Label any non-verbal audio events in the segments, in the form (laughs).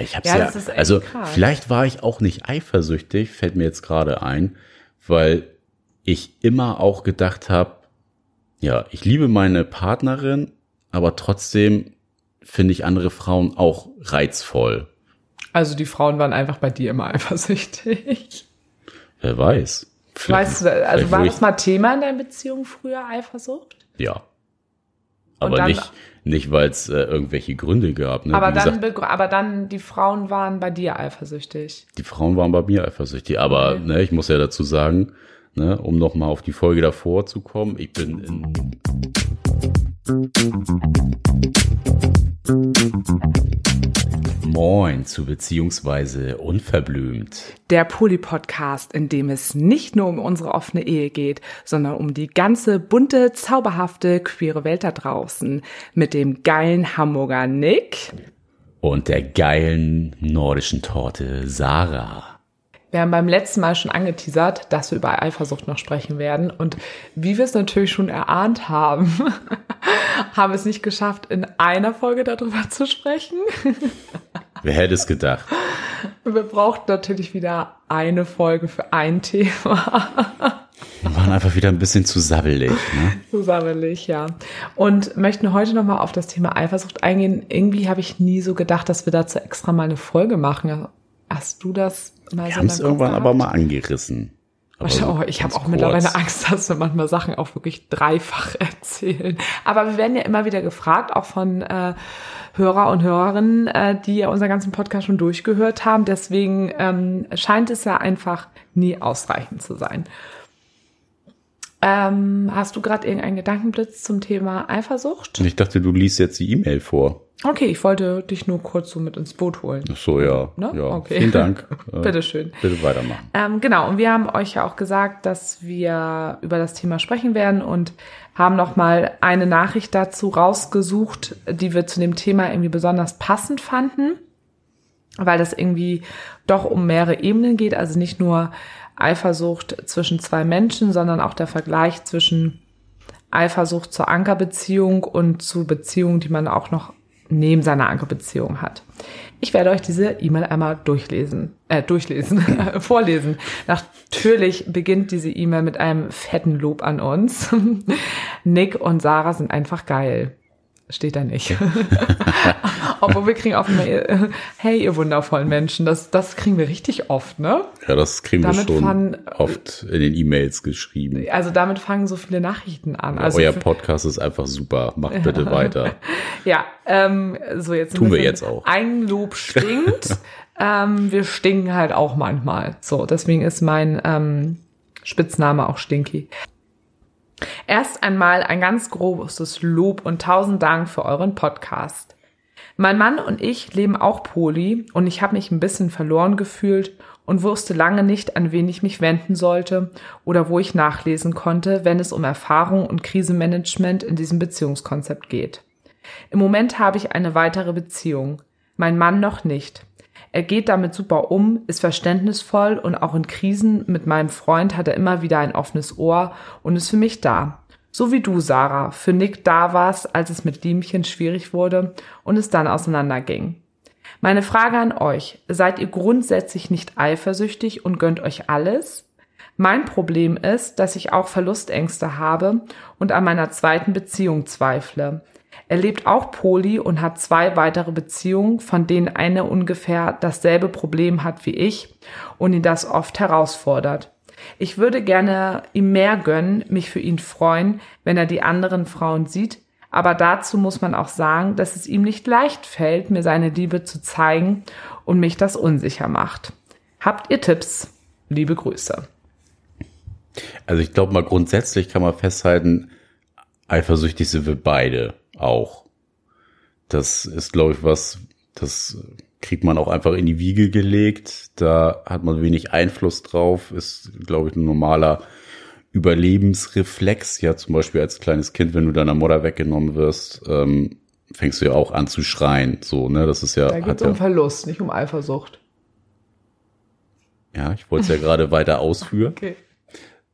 Ich hab's ja, ja also krass. vielleicht war ich auch nicht eifersüchtig, fällt mir jetzt gerade ein, weil ich immer auch gedacht habe, ja, ich liebe meine Partnerin, aber trotzdem finde ich andere Frauen auch reizvoll. Also die Frauen waren einfach bei dir immer (laughs) eifersüchtig. Wer weiß. Weißt du, also war das mal Thema in deiner Beziehung früher, Eifersucht? Ja. Aber dann, nicht, nicht weil es äh, irgendwelche Gründe gab. Ne? Aber, dann, gesagt, aber dann, die Frauen waren bei dir eifersüchtig. Die Frauen waren bei mir eifersüchtig. Aber okay. ne, ich muss ja dazu sagen, ne, um nochmal auf die Folge davor zu kommen, ich bin in Moin zu beziehungsweise unverblümt. Der Poli-Podcast, in dem es nicht nur um unsere offene Ehe geht, sondern um die ganze bunte, zauberhafte, queere Welt da draußen. Mit dem geilen Hamburger Nick. Und der geilen nordischen Torte Sarah. Wir haben beim letzten Mal schon angeteasert, dass wir über Eifersucht noch sprechen werden. Und wie wir es natürlich schon erahnt haben, (laughs) haben wir es nicht geschafft, in einer Folge darüber zu sprechen. (laughs) Wer hätte es gedacht? Wir brauchten natürlich wieder eine Folge für ein Thema. Wir waren einfach wieder ein bisschen zu sabbelig. Ne? Zu sabbelig, ja. Und möchten heute nochmal auf das Thema Eifersucht eingehen. Irgendwie habe ich nie so gedacht, dass wir dazu extra mal eine Folge machen. Hast du das mal wir so? Wir haben es irgendwann gehabt? aber mal angerissen. So ich habe auch kurz. mittlerweile Angst, dass wir manchmal Sachen auch wirklich dreifach (laughs) erzählen. Aber wir werden ja immer wieder gefragt, auch von äh, Hörer und Hörerinnen, äh, die ja unseren ganzen Podcast schon durchgehört haben. Deswegen ähm, scheint es ja einfach nie ausreichend zu sein. Ähm, hast du gerade irgendeinen Gedankenblitz zum Thema Eifersucht? Ich dachte, du liest jetzt die E-Mail vor. Okay, ich wollte dich nur kurz so mit ins Boot holen. Ach so, ja. Ne? ja. Okay. Vielen Dank. (laughs) Bitteschön. Bitte weitermachen. Ähm, genau, und wir haben euch ja auch gesagt, dass wir über das Thema sprechen werden und haben nochmal eine Nachricht dazu rausgesucht, die wir zu dem Thema irgendwie besonders passend fanden, weil das irgendwie doch um mehrere Ebenen geht, also nicht nur Eifersucht zwischen zwei Menschen, sondern auch der Vergleich zwischen Eifersucht zur Ankerbeziehung und zu Beziehungen, die man auch noch neben seiner Ankerbeziehung hat. Ich werde euch diese E-Mail einmal durchlesen, äh, durchlesen, (laughs) vorlesen. Natürlich beginnt diese E-Mail mit einem fetten Lob an uns. (laughs) Nick und Sarah sind einfach geil. Steht da nicht. (laughs) Obwohl wir kriegen auch immer, hey, ihr wundervollen Menschen, das, das kriegen wir richtig oft, ne? Ja, das kriegen damit wir schon fang, oft in den E-Mails geschrieben. Also damit fangen so viele Nachrichten an. Ja, also euer Podcast ist einfach super. Macht bitte weiter. (laughs) ja, ähm, so jetzt. Tun wir jetzt auch. Ein Lob stinkt. (laughs) ähm, wir stinken halt auch manchmal. So, deswegen ist mein ähm, Spitzname auch Stinky. Erst einmal ein ganz großes Lob und tausend Dank für euren Podcast. Mein Mann und ich leben auch Poli und ich habe mich ein bisschen verloren gefühlt und wusste lange nicht, an wen ich mich wenden sollte oder wo ich nachlesen konnte, wenn es um Erfahrung und Krisenmanagement in diesem Beziehungskonzept geht. Im Moment habe ich eine weitere Beziehung, mein Mann noch nicht. Er geht damit super um, ist verständnisvoll und auch in Krisen mit meinem Freund hat er immer wieder ein offenes Ohr und ist für mich da. So wie du, Sarah, für Nick da warst, als es mit Liemchen schwierig wurde und es dann auseinanderging. Meine Frage an euch, seid ihr grundsätzlich nicht eifersüchtig und gönnt euch alles? Mein Problem ist, dass ich auch Verlustängste habe und an meiner zweiten Beziehung zweifle. Er lebt auch Poli und hat zwei weitere Beziehungen, von denen eine ungefähr dasselbe Problem hat wie ich und ihn das oft herausfordert. Ich würde gerne ihm mehr gönnen, mich für ihn freuen, wenn er die anderen Frauen sieht, aber dazu muss man auch sagen, dass es ihm nicht leicht fällt, mir seine Liebe zu zeigen und mich das unsicher macht. Habt ihr Tipps? Liebe Grüße. Also ich glaube mal grundsätzlich kann man festhalten, eifersüchtig sind wir beide auch. Das ist, glaube ich, was, das kriegt man auch einfach in die Wiege gelegt. Da hat man wenig Einfluss drauf, ist, glaube ich, ein normaler Überlebensreflex. Ja, zum Beispiel als kleines Kind, wenn du deiner Mutter weggenommen wirst, ähm, fängst du ja auch an zu schreien. So, ne, das ist ja. Da geht es um Verlust, nicht um Eifersucht. Ja, ich wollte es ja gerade weiter ausführen. (laughs) Okay.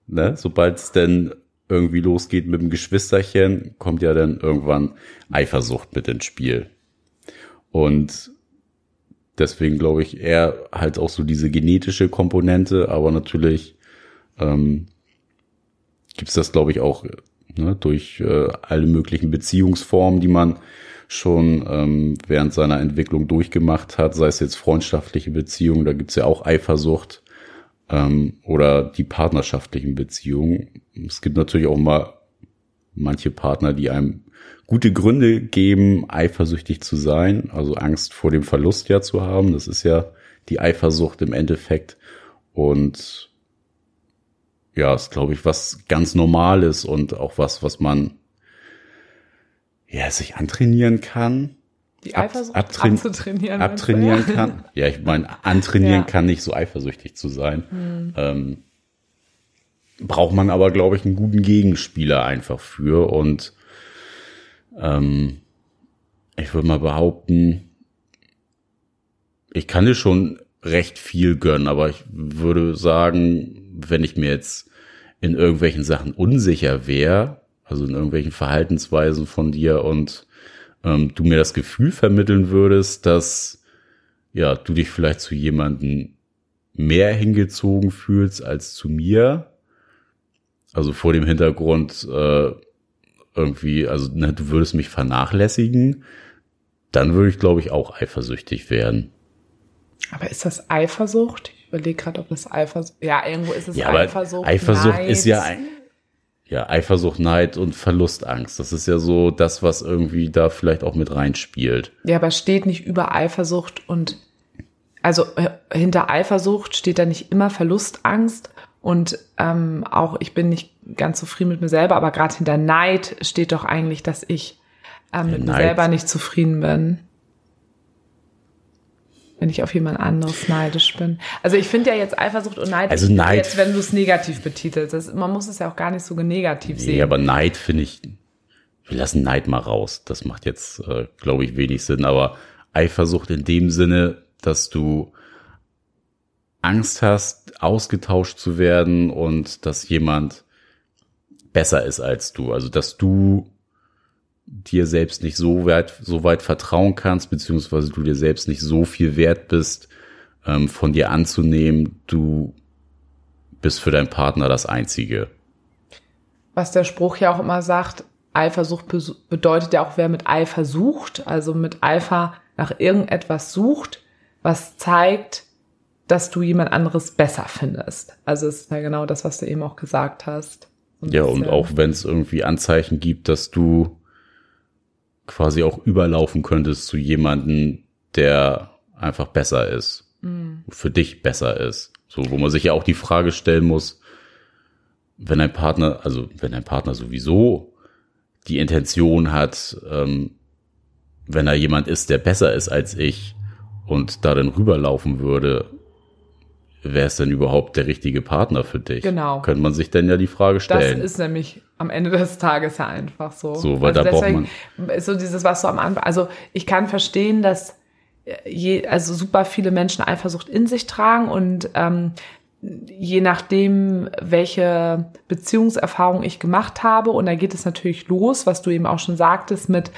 Ne, sobald es denn irgendwie losgeht mit dem Geschwisterchen, kommt ja dann irgendwann Eifersucht mit ins Spiel. Und deswegen glaube ich eher halt auch so diese genetische Komponente, aber natürlich ähm, gibt es das, glaube ich, auch ne, durch äh, alle möglichen Beziehungsformen, die man schon ähm, während seiner Entwicklung durchgemacht hat, sei es jetzt freundschaftliche Beziehungen, da gibt's ja auch Eifersucht ähm, oder die partnerschaftlichen Beziehungen. Es gibt natürlich auch mal manche Partner, die einem gute Gründe geben, eifersüchtig zu sein, also Angst vor dem Verlust ja zu haben. Das ist ja die Eifersucht im Endeffekt. Und ja, ist, glaube ich, was ganz Normales und auch was, was man ja sich antrainieren kann. Die Eifersucht ab, abtrain abzutrainieren. abtrainieren kann. (laughs) Ja, ich meine, antrainieren ja. kann nicht so eifersüchtig zu sein. Hm. Ähm, braucht man aber, glaube ich, einen guten Gegenspieler einfach für. Und ähm, ich würde mal behaupten, ich kann dir schon recht viel gönnen, aber ich würde sagen, wenn ich mir jetzt in irgendwelchen Sachen unsicher wäre, also in irgendwelchen Verhaltensweisen von dir und ähm, du mir das Gefühl vermitteln würdest, dass ja du dich vielleicht zu jemanden mehr hingezogen fühlst als zu mir. Also vor dem Hintergrund äh, irgendwie, also ne, du würdest mich vernachlässigen, dann würde ich, glaube ich, auch eifersüchtig werden. Aber ist das Eifersucht? Ich überlege gerade, ob das Eifersucht. Ja, irgendwo ist es ja, Eifersucht. Eifersucht Neid. ist ja ein, ja Eifersucht, Neid und Verlustangst. Das ist ja so das, was irgendwie da vielleicht auch mit reinspielt. Ja, aber steht nicht über Eifersucht und also äh, hinter Eifersucht steht da nicht immer Verlustangst und ähm, auch ich bin nicht ganz zufrieden mit mir selber, aber gerade hinter Neid steht doch eigentlich, dass ich ähm, mit mir Neid. selber nicht zufrieden bin. Wenn ich auf jemand anderes neidisch bin. Also ich finde ja jetzt Eifersucht und Neid, Also Neid- jetzt, wenn du es negativ betitelst. Das, man muss es ja auch gar nicht so negativ Nee, sehen. aber Neid finde ich, wir lassen Neid mal raus. Das macht jetzt, äh, glaube ich, wenig Sinn. Aber Eifersucht in dem Sinne, dass du Angst hast, ausgetauscht zu werden und dass jemand besser ist als du. Also dass du dir selbst nicht so weit, so weit vertrauen kannst, beziehungsweise du dir selbst nicht so viel wert bist, ähm, von dir anzunehmen, du bist für deinen Partner das Einzige. was der Spruch ja auch immer sagt, Eifersucht bedeutet ja auch, wer mit Eifer sucht, also mit Eifer nach irgendetwas sucht, was zeigt, dass du jemand anderes besser findest. Also es ist ja genau das, was du eben auch gesagt hast. Ein Ja, und auch wenn es irgendwie Anzeichen gibt, dass du quasi auch überlaufen könntest zu jemanden, der einfach besser ist, für dich besser ist. So, wo man sich ja auch die Frage stellen muss, wenn ein Partner, also wenn ein Partner sowieso die Intention hat, ähm, wenn er jemand ist, der besser ist als ich und da dann rüberlaufen würde, wer ist denn überhaupt der richtige Partner für dich? Genau. Könnte man sich dann ja die Frage Das stellen. ist nämlich am Ende des Tages ja einfach so. So, weil da braucht deswegen ist so dieses, was so am Anfang, also ich kann verstehen, dass je, also super viele Menschen Eifersucht in sich tragen und ähm, je nachdem, welche Beziehungserfahrung ich gemacht habe, und da geht es natürlich los, was du eben auch schon sagtest, mit äh,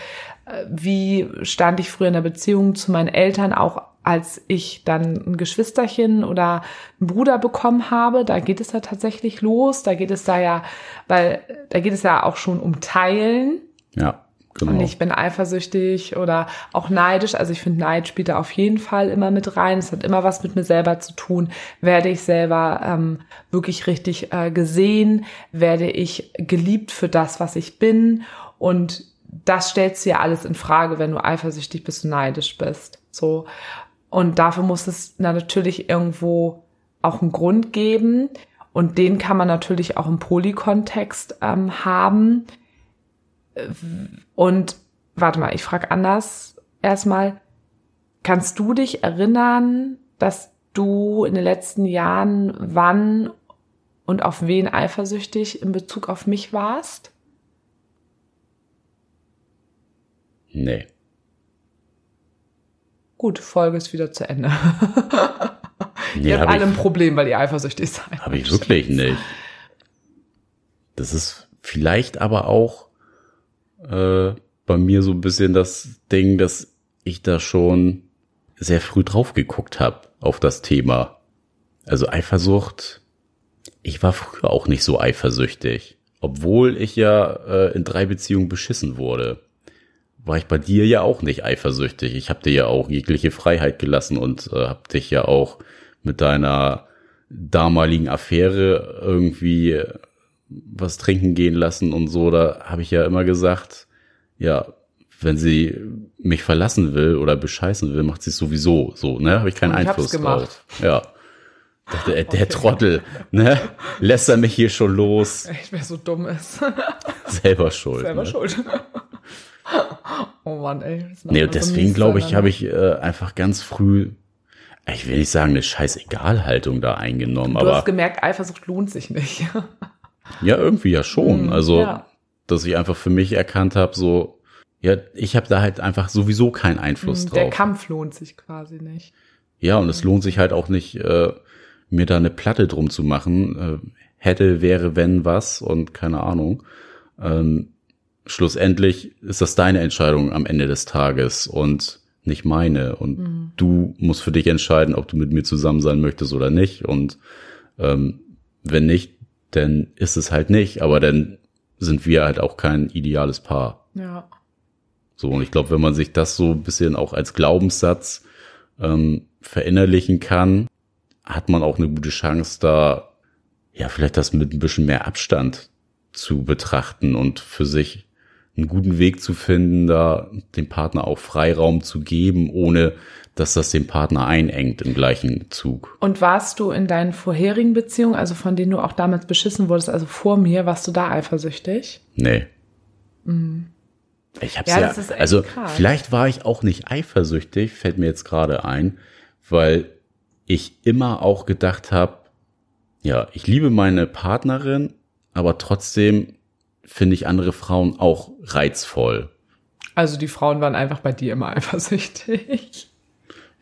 wie stand ich früher in der Beziehung zu meinen Eltern, auch als ich dann ein Geschwisterchen oder einen Bruder bekommen habe, da geht es ja tatsächlich los, da geht es da ja, weil da geht es ja auch schon um Teilen, Ja, genau. und ich bin eifersüchtig oder auch neidisch. Also ich finde, Neid spielt da auf jeden Fall immer mit rein. Es hat immer was mit mir selber zu tun. Werde ich selber ähm, wirklich richtig äh, gesehen? Werde ich geliebt für das, was ich bin? Und das stellst du ja alles in Frage, wenn du eifersüchtig bist und neidisch bist. So. Und dafür muss es na, natürlich irgendwo auch einen Grund geben. Und den kann man natürlich auch im Polykontext ähm, haben. Und warte mal, ich frage anders erstmal. Kannst du dich erinnern, dass du in den letzten Jahren wann und auf wen eifersüchtig in Bezug auf mich warst? Nee. Gut, Folge ist wieder zu Ende. (laughs) Nee, ihr habt habe alle ein Problem, weil ihr eifersüchtig seid. hab ich wirklich nicht. Das ist vielleicht aber auch äh, bei mir so ein bisschen das Ding, dass ich da schon sehr früh drauf geguckt habe auf das Thema. Also Eifersucht, ich war früher auch nicht so eifersüchtig. Obwohl ich ja äh, in drei Beziehungen beschissen wurde, war ich bei dir ja auch nicht eifersüchtig. Ich habe dir ja auch jegliche Freiheit gelassen und äh, habe dich ja auch mit deiner damaligen Affäre irgendwie was trinken gehen lassen und so. Da habe ich ja immer gesagt, ja, wenn sie mich verlassen will oder bescheißen will, macht sie es sowieso so, ne? Habe ich keinen ich Einfluss drauf. Ja. Dachte, der, der (laughs) okay. Trottel, ne? Lässt er mich hier schon los. Echt, wer so dumm ist. Selber schuld. Selber ne? schuld. (laughs) oh Mann, ey. Nee, und deswegen glaube ich, habe ich äh, einfach ganz früh, ich will nicht sagen, eine scheiß Egalhaltung da eingenommen. Du aber, hast gemerkt, Eifersucht lohnt sich nicht. (laughs) ja, irgendwie ja schon. Hm, also, ja. dass ich einfach für mich erkannt habe, so, ja, ich habe da halt einfach sowieso keinen Einfluss hm, Der drauf. Der Kampf lohnt sich quasi nicht. Ja, und es lohnt sich halt auch nicht, äh, mir da eine Platte drum zu machen. Äh, hätte, wäre, wenn was und keine Ahnung. Ähm, schlussendlich ist das deine Entscheidung am Ende des Tages und nicht meine. Und mhm. du musst für dich entscheiden, ob du mit mir zusammen sein möchtest oder nicht. Und ähm, wenn nicht, dann ist es halt nicht. Aber dann sind wir halt auch kein ideales Paar. Ja. So, und ich glaube, wenn man sich das so ein bisschen auch als Glaubenssatz ähm, verinnerlichen kann, hat man auch eine gute Chance, da ja vielleicht das mit ein bisschen mehr Abstand zu betrachten und für sich einen guten Weg zu finden, da dem Partner auch Freiraum zu geben, ohne dass das den Partner einengt im gleichen Zug. Und warst du in deinen vorherigen Beziehungen, also von denen du auch damals beschissen wurdest, also vor mir, warst du da eifersüchtig? Nee. Mhm. Ich hab's ja, ja also krass. vielleicht war ich auch nicht eifersüchtig, fällt mir jetzt gerade ein, weil ich immer auch gedacht habe, ja, ich liebe meine Partnerin, aber trotzdem finde ich andere Frauen auch reizvoll. Also die Frauen waren einfach bei dir immer (laughs) eifersüchtig.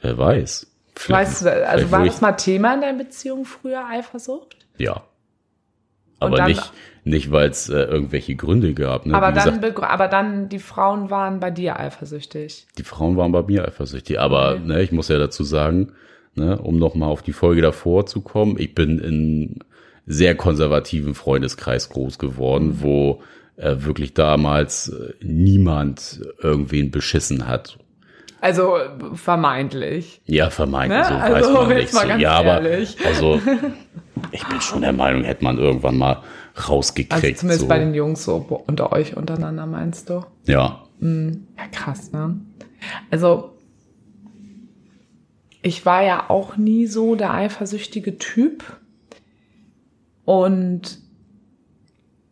Wer weiß. Vielleicht, weißt du, also war das mal Thema in deiner Beziehung früher, Eifersucht? Ja. Aber dann, nicht, nicht weil es äh, irgendwelche Gründe gab. Ne? Aber, dann, gesagt, aber dann, die Frauen waren bei dir eifersüchtig. Die Frauen waren bei mir eifersüchtig. Aber okay. ne, ich muss ja dazu sagen, ne, um nochmal auf die Folge davor zu kommen, ich bin in sehr konservativen Freundeskreis groß geworden, wo äh, wirklich damals äh, niemand irgendwen beschissen hat. Also vermeintlich. Ja, vermeintlich, ne? so also, weiß man nicht. So. ja, ehrlich. aber also ich bin schon der Meinung, hätte man irgendwann mal rausgekriegt. Also zumindest so. bei den Jungs so unter euch untereinander, meinst du? Ja. Mhm. Ja, krass, ne? Also ich war ja auch nie so der eifersüchtige Typ. Und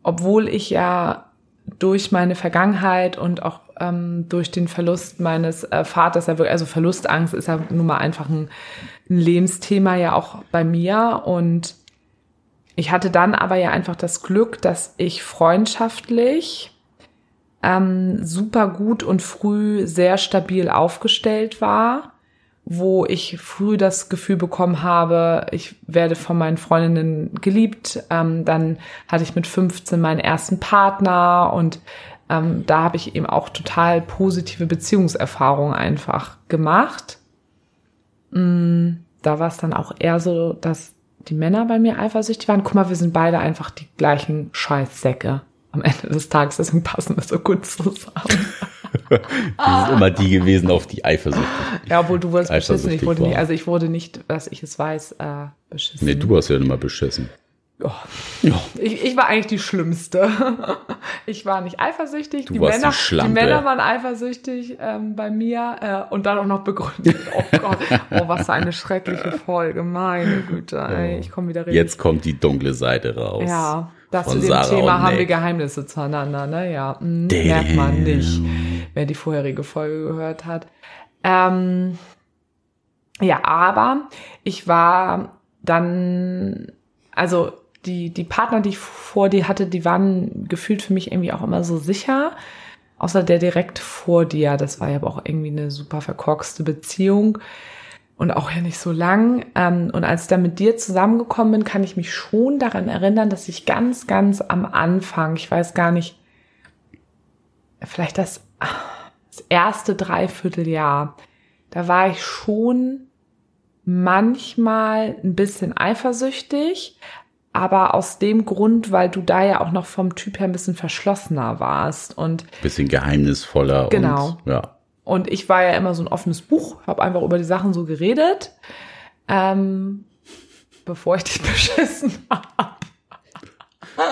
obwohl ich ja durch meine Vergangenheit und auch ähm, durch den Verlust meines äh, Vaters, also Verlustangst ist ja nun mal einfach ein, ein Lebensthema ja auch bei mir. Und ich hatte dann aber ja einfach das Glück, dass ich freundschaftlich ähm, super gut und früh sehr stabil aufgestellt war wo ich früh das Gefühl bekommen habe, ich werde von meinen Freundinnen geliebt. Ähm, dann hatte ich mit 15 meinen ersten Partner und ähm, da habe ich eben auch total positive Beziehungserfahrungen einfach gemacht. Mm, da war es dann auch eher so, dass die Männer bei mir eifersüchtig waren. Guck mal, wir sind beide einfach die gleichen Scheißsäcke am Ende des Tages, deswegen passen wir so gut zusammen. (laughs) das ist immer die gewesen, auf die eifersüchtig. Ja, obwohl du wurdest beschissen. Ich wurde nicht, also ich wurde nicht, dass ich es weiß, äh, beschissen. Nee, du hast ja immer beschissen. Oh. Ja. Ich, ich war eigentlich die Schlimmste. (laughs) Ich war nicht eifersüchtig. Du die, warst Männer, die, die Männer waren eifersüchtig ähm, bei mir äh, und dann auch noch begründet. Oh (laughs) Gott, oh, was für eine schreckliche Folge. Meine Güte, ey, ich komme wieder richtig. Jetzt kommt die dunkle Seite raus. Ja, das zu dem Sarah Thema haben wir Geheimnisse zueinander, ne? Ja, hm, merkt man nicht, wer die vorherige Folge gehört hat. Ähm, ja, aber ich war dann, also die, die Partner, die ich vor dir hatte, die waren gefühlt für mich irgendwie auch immer so sicher. Außer der direkt vor dir, das war ja aber auch irgendwie eine super verkorkste Beziehung und auch ja nicht so lang. Ähm, und als ich dann mit dir zusammengekommen bin, kann ich mich schon daran erinnern, dass ich ganz, ganz am Anfang, ich weiß gar nicht, vielleicht das, das erste Dreivierteljahr, da war ich schon manchmal ein bisschen eifersüchtig, aber aus dem Grund, weil du da ja auch noch vom Typ her ein bisschen verschlossener warst und bisschen geheimnisvoller Genau. und ja. Und ich war ja immer so ein offenes Buch, habe einfach über die Sachen so geredet, ähm, bevor ich dich (laughs) beschissen habe.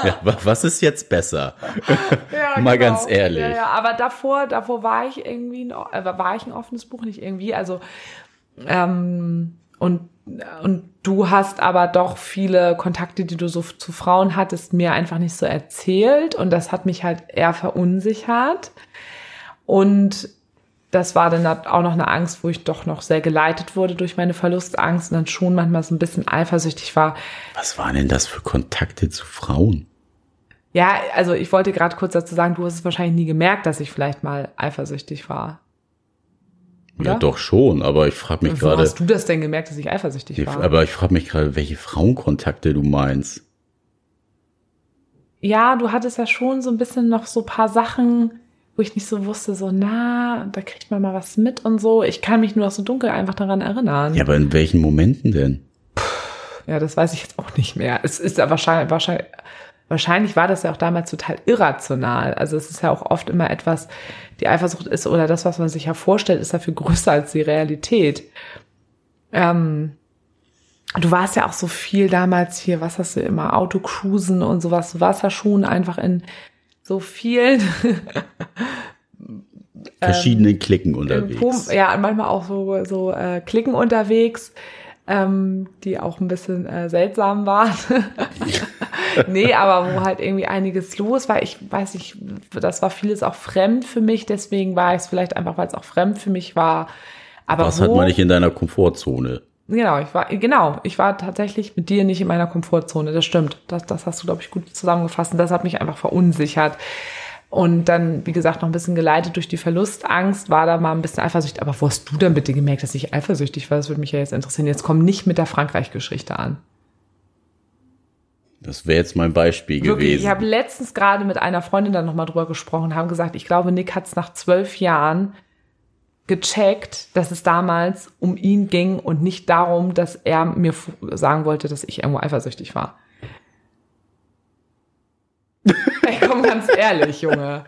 ja. wa- Was ist jetzt besser? (laughs) Ja, Mal ganz ehrlich. Ja, ja, aber davor, davor war ich irgendwie, ein, äh, war ich ein offenes Buch, nicht irgendwie. Also ähm, und und du hast aber doch viele Kontakte, die du so zu Frauen hattest, mir einfach nicht so erzählt und das hat mich halt eher verunsichert. Und das war dann auch noch eine Angst, wo ich doch noch sehr geleitet wurde durch meine Verlustangst und dann schon manchmal so ein bisschen eifersüchtig war, Was waren denn das für Kontakte zu Frauen? Ja, also ich wollte gerade kurz dazu sagen, du hast es wahrscheinlich nie gemerkt, dass ich vielleicht mal eifersüchtig war. Ja, Oder? doch schon, aber ich frage mich gerade, hast du das denn gemerkt, dass ich eifersüchtig ich- war? aber ich frage mich gerade, welche Frauenkontakte du meinst. ja, du hattest ja schon so ein bisschen noch so paar Sachen, wo ich nicht so wusste, so na, da kriegt man mal was mit und so. Ich kann mich nur noch so dunkel einfach daran erinnern. Ja, aber in welchen Momenten denn? Ja, das weiß ich jetzt auch nicht mehr. Es ist ja wahrscheinlich, wahrscheinlich, wahrscheinlich war das ja auch damals total irrational. Also es ist ja auch oft immer etwas, die Eifersucht ist oder das, was man sich ja vorstellt, ist dafür größer als die Realität. Ähm, du warst ja auch so viel damals hier, was hast du immer, Autocruisen und sowas. Du warst ja schon einfach in so vielen (laughs) Verschiedenen Klicken Ähm, unterwegs. Pum- Ja, manchmal auch so, so äh, Klicken unterwegs, ähm, die auch ein bisschen äh, seltsam waren. (laughs) nee, aber wo halt irgendwie einiges los war. Ich weiß nicht, das war vieles auch fremd für mich, deswegen war ich es vielleicht einfach, weil es auch fremd für mich war. Aber Was wo, hat man nicht in deiner Komfortzone? Genau, ich war, genau, ich war tatsächlich mit dir nicht in meiner Komfortzone, das stimmt. Das, das hast du, glaube ich, gut zusammengefasst und das hat mich einfach verunsichert. Und dann, wie gesagt, noch ein bisschen geleitet durch die Verlustangst, war da mal ein bisschen eifersüchtig. Aber wo hast du denn bitte gemerkt, dass ich eifersüchtig war? Das würde mich ja jetzt interessieren. Jetzt komm nicht mit der Frankreich-Geschichte an. Das wäre jetzt mein Beispiel Wirklich, gewesen. ich habe letztens gerade mit einer Freundin dann nochmal drüber gesprochen, haben gesagt, ich glaube, Nick hat es nach zwölf Jahren gecheckt, dass es damals um ihn ging und nicht darum, dass er mir sagen wollte, dass ich irgendwo eifersüchtig war. (laughs) Ey, komm ganz ehrlich, Junge.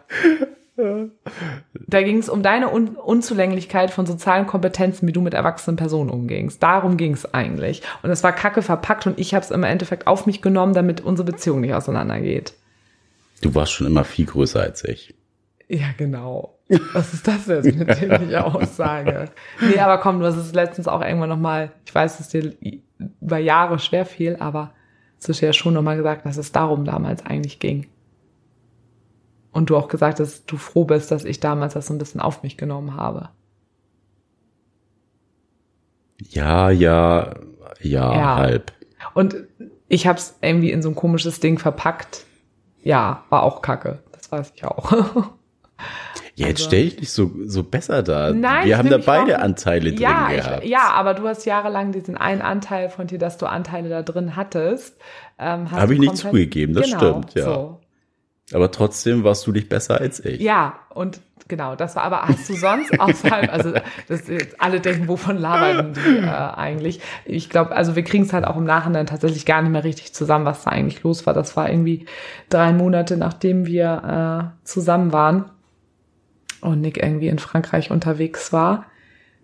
Da ging es um deine Un Unzulänglichkeit von sozialen Kompetenzen, wie du mit erwachsenen Personen umgingst. Darum ging es eigentlich. Und es war kacke verpackt und ich habe es im Endeffekt auf mich genommen, damit unsere Beziehung nicht auseinandergeht. du warst schon immer viel größer als ich. Ja, genau. Was ist das jetzt für eine dämliche Aussage? Nee, aber komm, du hast es letztens auch irgendwann nochmal, ich weiß, dass dir über Jahre schwer fiel, aber es ist ja schon nochmal gesagt, dass es darum damals eigentlich ging. Und du auch gesagt hast, dass du froh bist, dass ich damals das so ein bisschen auf mich genommen habe. Ja, ja, ja, Ja. halb. Und ich habe es irgendwie in so ein komisches Ding verpackt. Ja, war auch kacke. Das weiß ich auch. (laughs) Ja, jetzt Also- stell dich nicht so, so besser da. Nein, Wir ich haben da beide auch- Anteile drin ja, gehabt. Ich, ja, aber du hast jahrelang diesen einen Anteil von dir, dass du Anteile da drin hattest. Ähm, hast Hab du ich nicht zugegeben, das genau, stimmt, ja. So. Aber trotzdem warst du dich besser als ich. Ja, und genau, das war aber, hast du sonst (laughs) außerhalb, also das, alle denken, wovon labern die äh, eigentlich? Ich glaube, also wir kriegen es halt auch im Nachhinein tatsächlich gar nicht mehr richtig zusammen, was da eigentlich los war. Das war irgendwie drei Monate, nachdem wir äh, zusammen waren und Nick irgendwie in Frankreich unterwegs war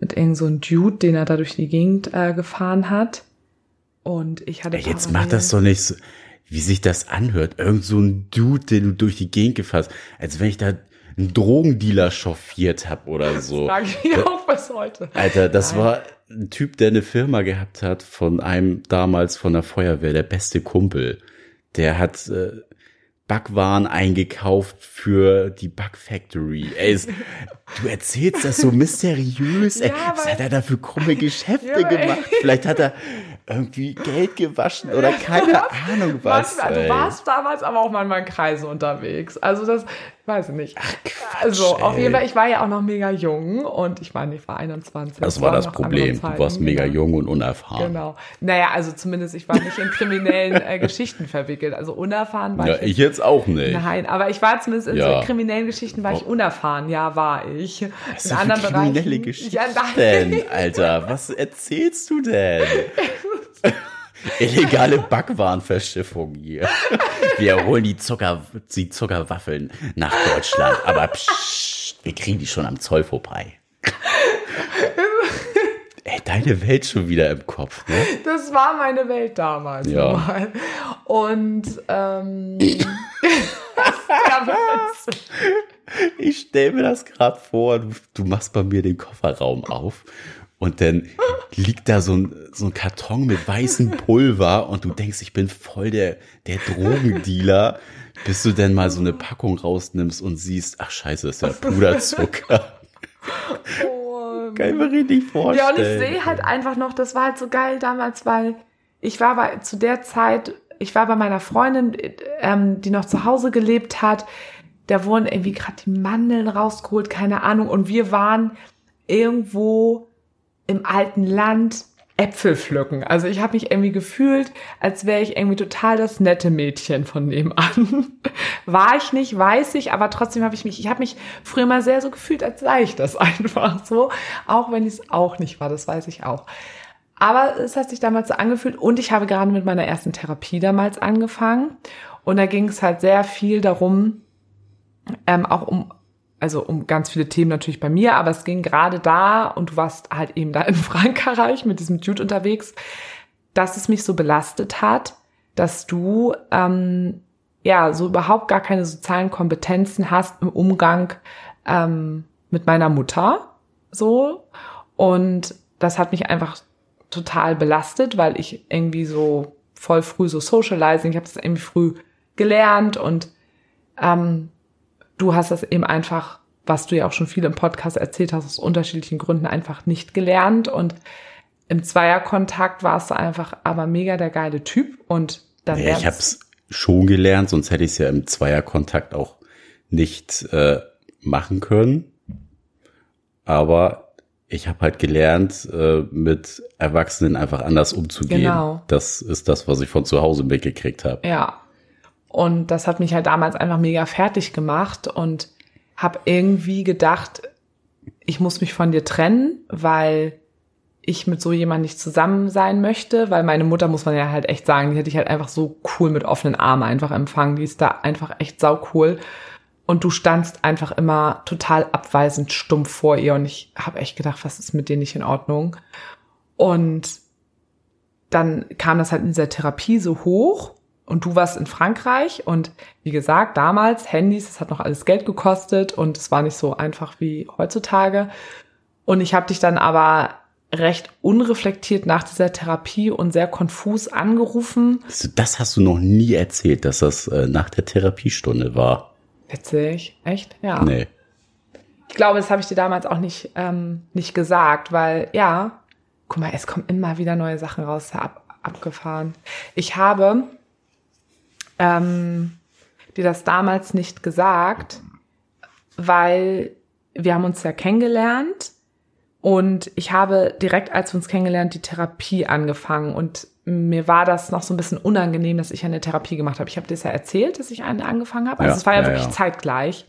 mit irgend so einem Dude, den er da durch die Gegend äh, gefahren hat. Und ich hatte Ey, jetzt parallel- mach das doch nicht so, wie sich das anhört. Irgend so ein Dude, den du durch die Gegend gefasst. Als wenn ich da einen Drogendealer chauffiert hab oder so. Frage ich mich auch bis heute. Alter, das Nein. war ein Typ, der eine Firma gehabt hat von einem damals von der Feuerwehr, der beste Kumpel. Der hat äh, Backwaren eingekauft für die Bug Factory. Ey, es, du erzählst das so (laughs) mysteriös. Ey. Ja, Was hat er da für krumme (laughs) Geschäfte Ja, ey. gemacht? Vielleicht hat er irgendwie Geld gewaschen oder keine (laughs) Ahnung was. Manchmal, du warst damals aber auch manchmal in Kreisen unterwegs. Also das, weiß ich nicht. Ach, Quatsch, also auf ey. jeden Fall, ich war ja auch noch mega jung und ich meine, ich war 21. Das war das Problem. Du warst mega genau. jung und unerfahren. Genau. Naja, also zumindest ich war nicht in kriminellen äh, Geschichten verwickelt. Also unerfahren war Ja, ich. ich jetzt auch nicht. Nein, aber ich war zumindest in Ja. so kriminellen Geschichten war ich Oh. unerfahren. Ja, war ich. Was in anderen kriminelle Bereichen. Geschichten Ja, nein. denn, Alter? Was erzählst du denn? (laughs) (laughs) Illegale Backwarenverschiffung hier. Wir holen die, Zucker, die Zuckerwaffeln nach Deutschland. Aber pssst, wir kriegen die schon am Zoll vorbei. Ey, deine Welt schon wieder im Kopf, ne? Das war meine Welt damals. Ja. Mal. Und ähm, Ich stell mir das gerade vor, du, du machst bei mir den Kofferraum auf und dann liegt da so ein, so ein Karton mit weißem Pulver und du denkst, ich bin voll der, der Drogendealer, bis du dann mal so eine Packung rausnimmst und siehst, ach scheiße, das ist ja Puderzucker. oh, Kann ich mir richtig vorstellen. Ja, und ich sehe halt einfach noch, das war halt so geil damals, weil ich war bei, zu der Zeit, ich war bei meiner Freundin, ähm, die noch zu Hause gelebt hat. Da wurden irgendwie gerade die Mandeln rausgeholt, keine Ahnung. Und wir waren irgendwo im alten Land Äpfel pflücken. Also ich habe mich irgendwie gefühlt, als wäre ich irgendwie total das nette Mädchen von nebenan. (laughs) War ich nicht, weiß ich, aber trotzdem habe ich mich, ich habe mich früher mal sehr so gefühlt, als sei ich das (laughs) einfach so, auch wenn ich es auch nicht war, das weiß ich auch. Aber es hat sich damals so angefühlt und ich habe gerade mit meiner ersten Therapie damals angefangen und da ging es halt sehr viel darum, ähm, auch um also um ganz viele Themen natürlich bei mir, aber es ging gerade da und du warst halt eben da (laughs) in Frankreich mit diesem Dude unterwegs, dass es mich so belastet hat, dass du ähm, ja so überhaupt gar keine sozialen Kompetenzen hast im Umgang ähm, mit meiner Mutter so. Und das hat mich einfach total belastet, weil ich irgendwie so voll früh so socializing, ich habe das irgendwie früh gelernt und ähm, du hast das eben einfach, was du ja auch schon viel im Podcast erzählt hast, aus unterschiedlichen Gründen einfach nicht gelernt. Und im Zweierkontakt warst du einfach aber mega der geile Typ. Und dann Ja, ich hab's schon gelernt, sonst hätte ich es ja im Zweierkontakt auch nicht äh, machen können. Aber ich habe halt gelernt, äh, mit Erwachsenen einfach anders umzugehen. Genau. Das ist das, was ich von zu Hause mitgekriegt habe. Ja. Und das hat mich halt damals einfach mega fertig gemacht und habe irgendwie gedacht, ich muss mich von dir trennen, weil ich mit so jemand nicht zusammen sein möchte, weil meine Mutter, muss man ja halt echt sagen, die hätte ich halt einfach so cool mit offenen Armen einfach empfangen. Die ist da einfach echt sau cool. Und du standst einfach immer total abweisend stumpf vor ihr und ich habe echt gedacht, was ist mit dir nicht in Ordnung? Und dann kam das halt in dieser Therapie so hoch und du warst in Frankreich und wie gesagt, damals Handys, das hat noch alles Geld gekostet und es war nicht so einfach wie heutzutage. Und ich habe dich dann aber recht unreflektiert nach dieser Therapie und sehr konfus angerufen. Das hast du noch nie erzählt, dass das äh, nach der Therapiestunde war. Witzig, echt? Ja. Nee. Ich glaube, das habe ich dir damals auch nicht, ähm, nicht gesagt, weil ja, guck mal, es kommen immer wieder neue Sachen raus, ab, abgefahren. Ich habe ähm, dir das damals nicht gesagt, weil wir haben uns ja kennengelernt und ich habe direkt, als wir uns kennengelernt, die Therapie angefangen und mir war das noch so ein bisschen unangenehm, dass ich eine Therapie gemacht habe. Ich habe dir das ja erzählt, dass ich eine angefangen habe. Also Ja, es war ja, ja, wirklich ja. zeitgleich.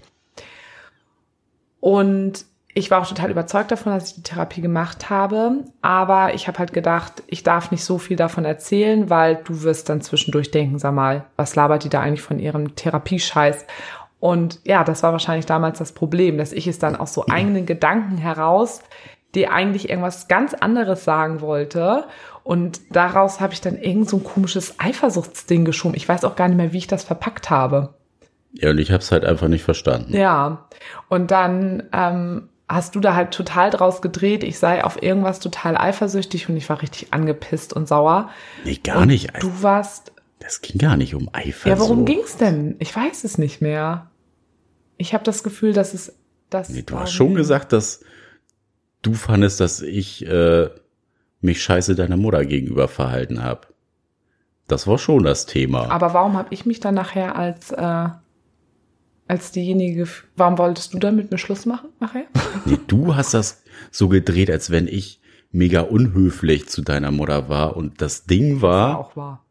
Und ich war auch total überzeugt davon, dass ich die Therapie gemacht habe. Aber ich habe halt gedacht, ich darf nicht so viel davon erzählen, weil du wirst dann zwischendurch denken, sag mal, was labert die da eigentlich von ihrem Therapiescheiß? Und ja, das war wahrscheinlich damals das Problem, dass ich es dann aus so eigenen Gedanken heraus, die eigentlich irgendwas ganz anderes sagen wollte. Und daraus habe ich dann irgend so ein komisches Eifersuchtsding geschoben. Ich weiß auch gar nicht mehr, wie ich das verpackt habe. Ja, und ich habe es halt einfach nicht verstanden. Ja, und dann ähm, hast du da halt total draus gedreht, ich sei auf irgendwas total eifersüchtig und ich war richtig angepisst und sauer. Nee, gar und nicht. Du warst. Das ging gar nicht um Eifersucht. Ja, worum ging's denn? Ich weiß es nicht mehr. Ich habe das Gefühl, dass es das. Nee, du hast schon gesagt, dass du fandest, dass ich äh, mich scheiße deiner Mutter gegenüber verhalten habe. Das war schon das Thema. Aber warum habe ich mich dann nachher als äh, als diejenige, warum wolltest du dann mit mir Schluss machen nachher? (laughs) Nee, du hast das so gedreht, als wenn ich mega unhöflich zu deiner Mutter war und das Ding war. War auch wahr.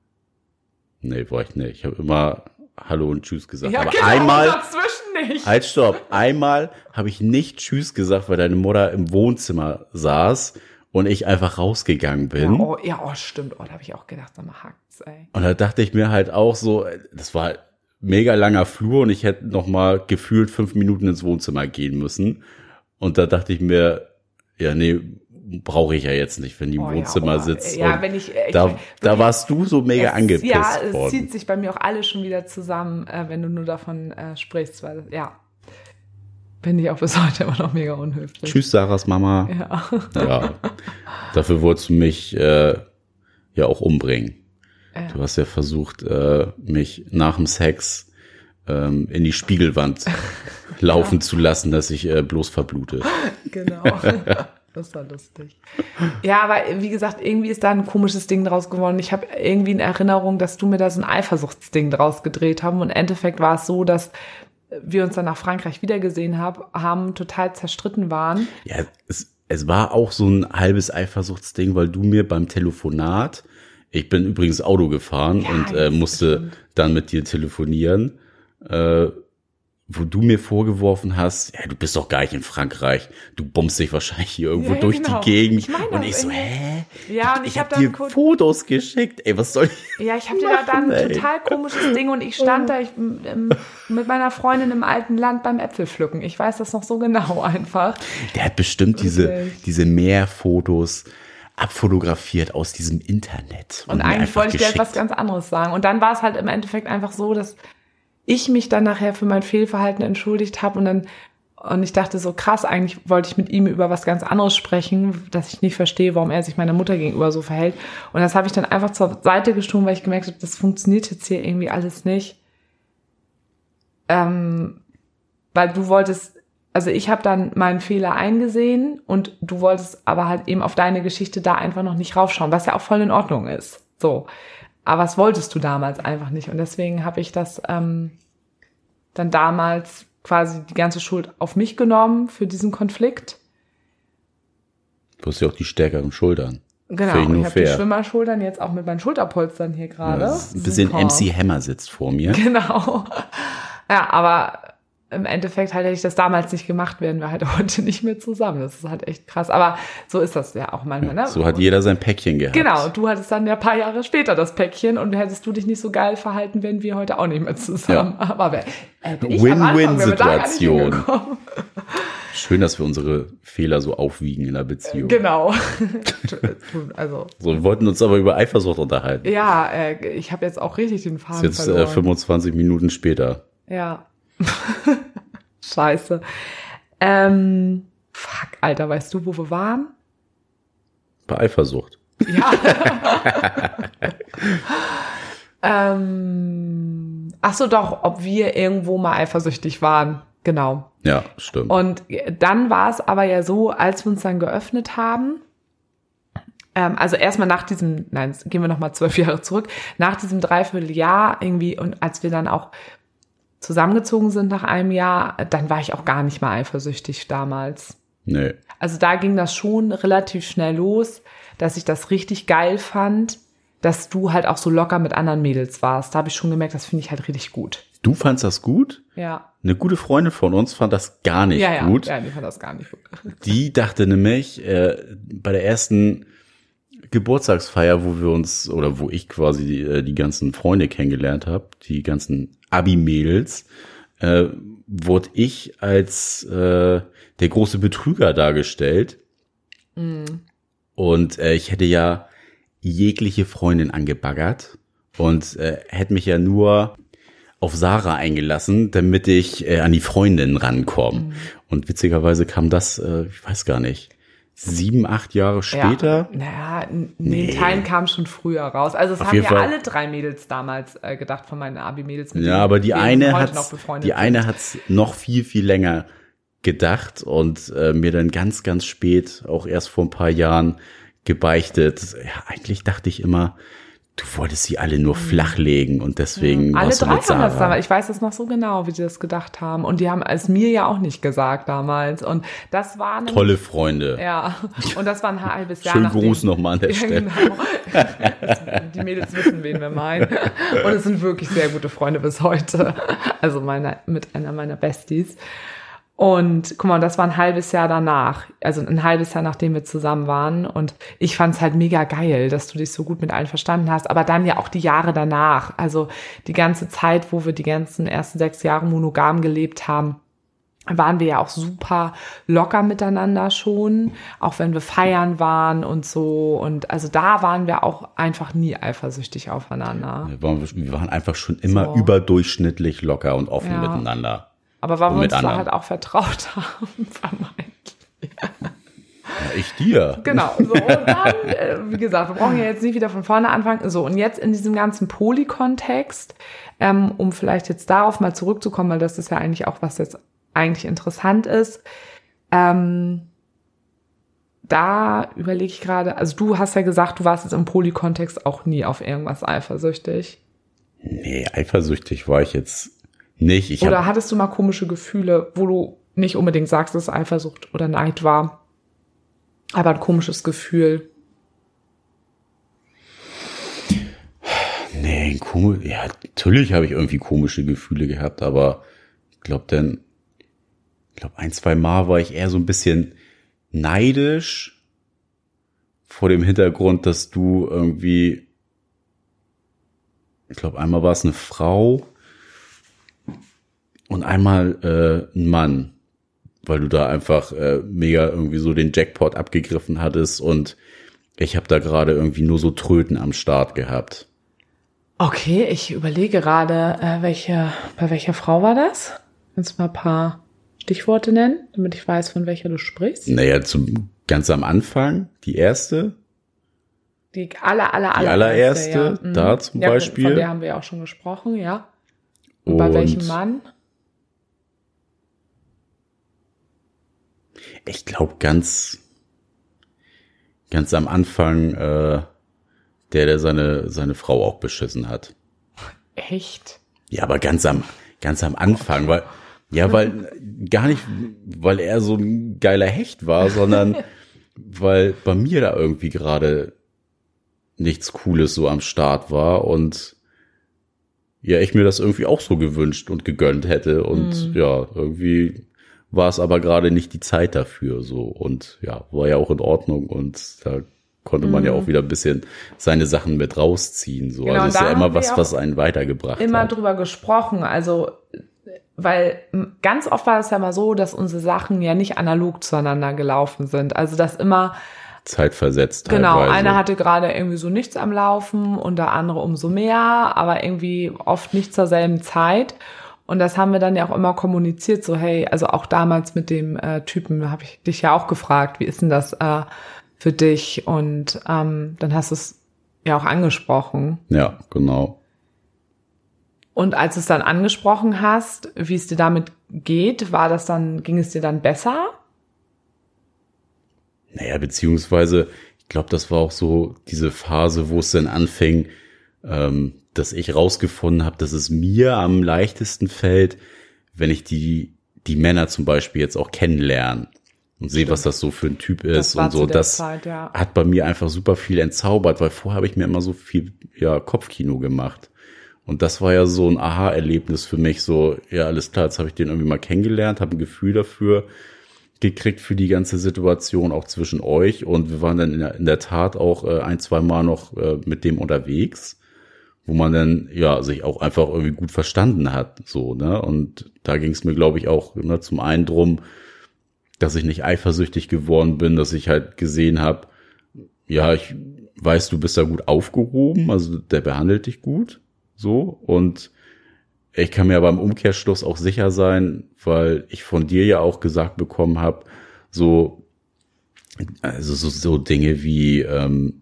Nee, war ich nicht. Ich habe immer Hallo und Tschüss gesagt. Ja, Aber genau, einmal, dazwischen nicht. halt stopp, einmal habe ich nicht Tschüss gesagt, weil deine Mutter im Wohnzimmer saß und ich einfach rausgegangen bin. Ja, oh, ja, oh, stimmt. Oh, da habe ich auch gedacht, sag mal, hackt's, ey. Und da dachte ich mir halt auch so, das war mega langer Flur und ich hätte noch mal gefühlt fünf Minuten ins Wohnzimmer gehen müssen. Und da dachte ich mir, ja, nee, brauche ich ja jetzt nicht, wenn die im Oh, Wohnzimmer ja, oh, sitzt. Ja, wenn ich, äh, ich da, da warst du so mega es, angepisst Ja, es worden. zieht sich bei mir auch alles schon wieder zusammen, äh, wenn du nur davon äh, sprichst, weil, ja, bin ich auch bis (laughs) heute immer noch mega unhöflich. Tschüss, Sarahs Mama. Ja. Ja. Dafür wolltest du mich äh, ja auch umbringen. Ja. Du hast ja versucht, äh, mich nach dem Sex ähm, in die Spiegelwand (laughs) laufen zu lassen, dass ich äh, bloß verblute. (laughs) Genau. Das war lustig. Ja, aber wie gesagt, irgendwie ist da ein komisches Ding draus geworden. Ich habe irgendwie in Erinnerung, dass du mir da so ein Eifersuchtsding draus gedreht haben. Und im Endeffekt war es so, dass wir uns dann nach Frankreich wiedergesehen hab, haben, total zerstritten waren. Ja, es, es war auch so ein halbes Eifersuchtsding, weil du mir beim Telefonat, ich bin übrigens Auto gefahren Ja, und äh, musste stimmt. dann mit dir telefonieren, äh, wo du mir vorgeworfen hast, ja, du bist doch gar nicht in Frankreich, du bombst dich wahrscheinlich hier irgendwo Ja, durch genau. die Gegend. Ich meine und ich so, hä? Ja, und ich, Ich habe hab dir kurz, Fotos geschickt, ey, was soll ich? ja, ich habe dir da dann ein total komisches Ding und ich stand da ich, ähm, mit meiner Freundin im alten Land beim Äpfelpflücken. Ich weiß das noch so genau (laughs) einfach. Der hat bestimmt diese, diese Mehrfotos abfotografiert aus diesem Internet. Und mir eigentlich wollte ich dir etwas ganz anderes sagen. Und dann war es halt im Endeffekt einfach so, dass ich mich dann nachher für mein Fehlverhalten entschuldigt habe und dann und ich dachte so krass, eigentlich wollte ich mit ihm über was ganz anderes sprechen, dass ich nicht verstehe, warum er sich meiner Mutter gegenüber so verhält. Und das habe ich dann einfach zur Seite geschoben, weil ich gemerkt habe, das funktioniert jetzt hier irgendwie alles nicht. Ähm, weil du wolltest, also ich habe dann meinen Fehler eingesehen und du wolltest aber halt eben auf deine Geschichte da einfach noch nicht raufschauen, was ja auch voll in Ordnung ist. So. Aber was wolltest du damals einfach nicht? Und deswegen habe ich das ähm, dann damals quasi die ganze Schuld auf mich genommen für diesen Konflikt. Du hast ja auch die stärkeren Schultern. Genau, Finde ich habe die. Schwimmerschultern jetzt auch mit meinen Schulterpolstern hier gerade. Ist ein bisschen Super. MC Hammer sitzt vor mir. Genau. Ja, aber im Endeffekt halt hätte ich das damals nicht gemacht, wären wir halt (laughs) heute nicht mehr zusammen. Das ist halt echt krass. Aber so ist das ja auch manchmal, ne? So hat jeder sein Päckchen gehabt. Genau, du hattest dann ja ein paar Jahre später das Päckchen und hättest du dich nicht so geil verhalten, wären wir heute auch nicht mehr zusammen. Aber da gar nicht Win-Win-Situation. Schön, dass wir unsere Fehler so aufwiegen in der Beziehung. Genau. (laughs) (laughs) also, So, wir wollten uns aber über Eifersucht unterhalten. ja, äh, ich habe jetzt auch richtig den Faden Ist jetzt äh, verloren. 25 Minuten später. Ja. (laughs) Scheiße. Ähm, fuck, Alter, weißt du, wo wir waren? Bei Eifersucht. Ja. (laughs) ähm, ach so, doch, ob wir irgendwo mal eifersüchtig waren. Genau. Ja, stimmt. Und dann war es aber ja so, als wir uns dann geöffnet haben, ähm, also erstmal nach diesem, nein, gehen wir nochmal zwölf (laughs) Jahre zurück, nach diesem Dreivierteljahr irgendwie und als wir dann auch zusammengezogen sind nach einem Jahr, dann war ich auch gar nicht mal eifersüchtig damals. nee. Also da ging das schon relativ schnell los, dass ich das richtig geil fand, dass du halt auch so locker mit anderen Mädels warst. Da habe ich schon gemerkt, das finde ich halt richtig gut. Du fandst das gut? Ja. Eine gute Freundin von uns fand das gar nicht ja, ja, gut. ja, die fand das gar nicht gut. Die dachte nämlich, äh, bei der ersten Geburtstagsfeier, wo wir uns, oder wo ich quasi die, äh, die ganzen Freunde kennengelernt habe, die ganzen Abi-Mädels, äh, wurde ich als äh, der große Betrüger dargestellt. Und äh, ich hätte ja jegliche Freundin angebaggert und äh, hätte mich ja nur auf Sarah eingelassen, damit ich äh, an die Freundin rankomme. Und witzigerweise kam das, äh, ich weiß gar nicht, sieben, acht Jahre später. Ja, naja, Nee. den Teilen kam schon früher raus. Also es Auf haben ja Fall. alle drei Mädels damals äh, gedacht von meinen Abi-Mädels. Ja, aber die eine hat die eine hat's noch viel viel länger gedacht und äh, mir dann ganz ganz spät, auch erst vor ein paar Jahren gebeichtet. Ja, eigentlich dachte ich immer, Du wolltest sie alle nur flachlegen und deswegen Alle warst du drei haben das damals. Ich weiß das noch so genau, wie sie das gedacht haben. Und die haben es mir ja auch nicht gesagt damals. Und das war nämlich- Tolle Freunde. Ja, und das war ein halbes Jahr Schönen Gruß nochmal an der Ja, Stelle. genau. (laughs) Die Mädels wissen, wen wir meinen. Und es sind wirklich sehr gute Freunde bis heute. Also meine, mit einer meiner Besties. Und guck mal, das war ein halbes Jahr danach. Also ein halbes Jahr, nachdem wir zusammen waren. Und ich fand es halt mega geil, dass du dich so gut mit allen verstanden hast. Aber dann ja auch die Jahre danach. Also die ganze Zeit, wo wir die ganzen ersten sechs Jahre monogam gelebt haben, waren wir ja auch super locker miteinander schon, auch wenn wir feiern waren und so. Und also da waren wir auch einfach nie eifersüchtig aufeinander. Wir waren, wir waren einfach schon immer So. überdurchschnittlich locker und offen Ja. miteinander. Aber weil wir uns da anderen. halt auch vertraut (laughs) haben, vermeintlich. Ja, ich dir. Genau. So, und dann, äh, wie gesagt, wir brauchen ja jetzt nicht wieder von vorne anfangen. So, und jetzt in diesem ganzen Poly-Kontext, ähm, um vielleicht jetzt darauf mal zurückzukommen, weil das ist ja eigentlich auch, was jetzt eigentlich interessant ist. Ähm, da überlege ich gerade, also du hast ja gesagt, du warst jetzt im Poly-Kontext auch nie auf irgendwas eifersüchtig. Nee, eifersüchtig war ich jetzt nicht. Ich Oder hattest du mal komische Gefühle, wo du nicht unbedingt sagst, dass es Eifersucht oder Neid war, aber ein komisches Gefühl? nee, komisch. Ja, natürlich habe ich irgendwie komische Gefühle gehabt, aber ich glaube dann, ich glaube ein, zwei Mal war ich eher so ein bisschen neidisch vor dem Hintergrund, dass du irgendwie, ich glaube einmal war es eine Frau und einmal äh, ein Mann, weil du da einfach äh, mega irgendwie so den Jackpot abgegriffen hattest und ich habe da gerade irgendwie nur so Tröten am Start gehabt. Okay, ich überlege gerade, äh, welche, bei welcher Frau war das? Kannst du mal ein paar Stichworte nennen, damit ich weiß, von welcher du sprichst? Naja, zum, ganz am Anfang, die erste. Die aller, aller, aller Die allererste, ja. Mhm. da zum ja, Beispiel. Von der haben wir ja auch schon gesprochen, ja. Und bei welchem Mann? Ich glaube ganz, ganz am Anfang, äh, der, der seine, seine Frau auch beschissen hat. Echt? Ja, aber ganz am, ganz am Anfang, weil, ja, weil, gar nicht, weil er so ein geiler Hecht war, sondern (laughs) weil bei mir da irgendwie gerade nichts Cooles so am Start war und ja, ich mir das irgendwie auch so gewünscht und gegönnt hätte und ja, irgendwie war es aber gerade nicht die Zeit dafür so und ja, war ja auch in Ordnung und da konnte man ja auch wieder ein bisschen seine Sachen mit rausziehen so. Genau, also ist ja immer was, was einen weitergebracht immer hat. drüber gesprochen. Also, weil ganz oft war es ja mal so, dass unsere Sachen ja nicht analog zueinander gelaufen sind. Also, dass immer, Zeitversetzt genau, teilweise. einer hatte gerade irgendwie so nichts am Laufen und der andere umso mehr, aber irgendwie oft nicht zur selben Zeit. Und das haben wir dann ja auch immer kommuniziert, so hey, also auch damals mit dem äh, Typen habe ich dich ja auch gefragt, wie ist denn das äh, für dich? Und ähm, dann hast du es ja auch angesprochen. Ja, genau. Und als du es dann angesprochen hast, wie es dir damit geht, war das dann, ging es dir dann besser? Naja, beziehungsweise, ich glaube, das war auch so diese Phase, wo es dann anfing, ähm, dass ich rausgefunden habe, dass es mir am leichtesten fällt, wenn ich die, die Männer zum Beispiel jetzt auch kennenlerne und sehe, was das so für ein Typ ist und so. Das Zeit, ja. hat bei mir einfach super viel entzaubert, weil vorher habe ich mir immer so viel ja, Kopfkino gemacht. Und das war ja so ein Aha-Erlebnis für mich, so, ja, alles klar, jetzt habe ich den irgendwie mal kennengelernt, habe ein Gefühl dafür gekriegt für die ganze Situation auch zwischen euch und wir waren dann in der, in der Tat auch äh, ein, zwei Mal noch äh, mit dem unterwegs, wo man dann ja sich auch einfach irgendwie gut verstanden hat, so, ne? Und da ging es mir, glaube ich, auch ne, zum einen drum, dass ich nicht eifersüchtig geworden bin, dass ich halt gesehen habe, ja, ich weiß, du bist da gut aufgehoben, also der behandelt dich gut, so und ich kann mir aber im Umkehrschluss auch sicher sein, weil ich von dir ja auch gesagt bekommen habe, so also so, so Dinge wie ähm,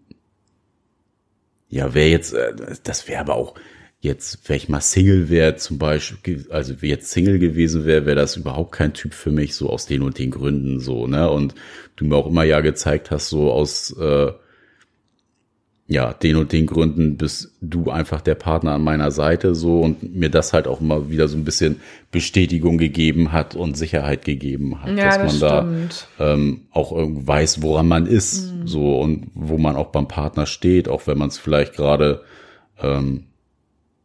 ja, wer jetzt, äh, das wäre aber auch jetzt, wenn ich mal Single wäre zum Beispiel, also wie jetzt Single gewesen wäre, wäre das überhaupt kein Typ für mich, so aus den und den Gründen so, ne? Und du mir auch immer ja gezeigt hast, so aus, äh, ja, den und den Gründen bist du einfach der Partner an meiner Seite so und mir das halt auch mal wieder so ein bisschen Bestätigung gegeben hat und Sicherheit gegeben hat, Ja, dass man das da stimmt. ähm, auch irgendwie weiß, woran man ist, so und wo man auch beim Partner steht, auch wenn man es vielleicht gerade ähm,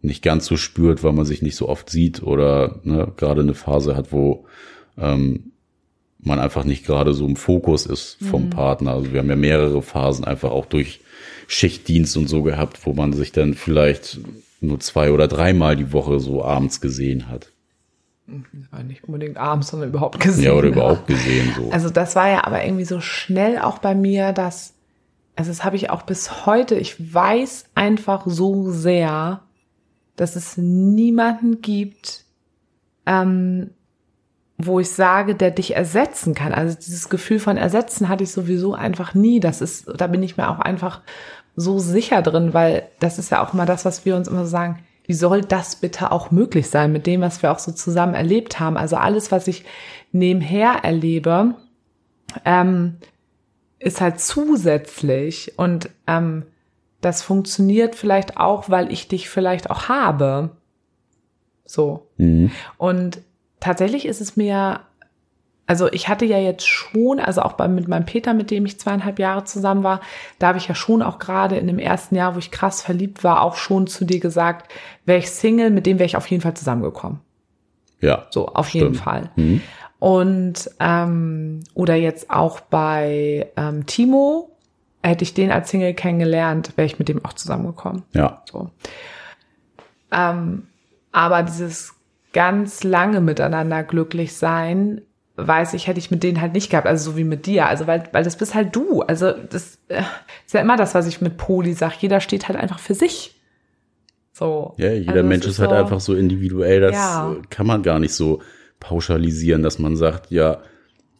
nicht ganz so spürt, weil man sich nicht so oft sieht oder ne, gerade eine Phase hat, wo ähm, man einfach nicht gerade so im Fokus ist vom Partner. Also wir haben ja mehrere Phasen einfach auch durch Schichtdienst und so gehabt, wo man sich dann vielleicht nur zwei oder dreimal die Woche so abends gesehen hat. Nicht unbedingt abends, sondern überhaupt gesehen. Ja, oder überhaupt gesehen so. Also das war ja aber irgendwie so schnell auch bei mir, dass, also das habe ich auch bis heute, ich weiß einfach so sehr, dass es niemanden gibt, ähm, wo ich sage, der dich ersetzen kann. Also dieses Gefühl von ersetzen hatte ich sowieso einfach nie. Das ist, da bin ich mir auch einfach so sicher drin, weil das ist ja auch mal das, was wir uns immer so sagen. Wie soll das bitte auch möglich sein mit dem, was wir auch so zusammen erlebt haben? Also alles, was ich nebenher erlebe, ähm, ist halt zusätzlich und ähm, das funktioniert vielleicht auch, weil ich dich vielleicht auch habe. So. Mhm. Und tatsächlich ist es mir, also ich hatte ja jetzt schon, also auch bei, mit meinem Peter, mit dem ich zweieinhalb Jahre zusammen war, da habe ich ja schon auch gerade in dem ersten Jahr, wo ich krass verliebt war, auch schon zu dir gesagt, wäre ich Single, mit dem wäre ich auf jeden Fall zusammengekommen. Ja. So, auf jeden Stimmt. Fall. Mhm. Und ähm, oder jetzt auch bei ähm, Timo, hätte ich den als Single kennengelernt, wäre ich mit dem auch zusammengekommen. Ja. So. Ähm, aber dieses ganz lange miteinander glücklich sein, weiß ich, hätte ich mit denen halt nicht gehabt, also so wie mit dir, also weil, weil das bist halt du, also das äh, ist ja immer das, was ich mit Poli sage, jeder steht halt einfach für sich. So. Ja, jeder Also Mensch ist halt so- einfach so individuell, das Ja. äh, kann man gar nicht so pauschalisieren, dass man sagt, ja,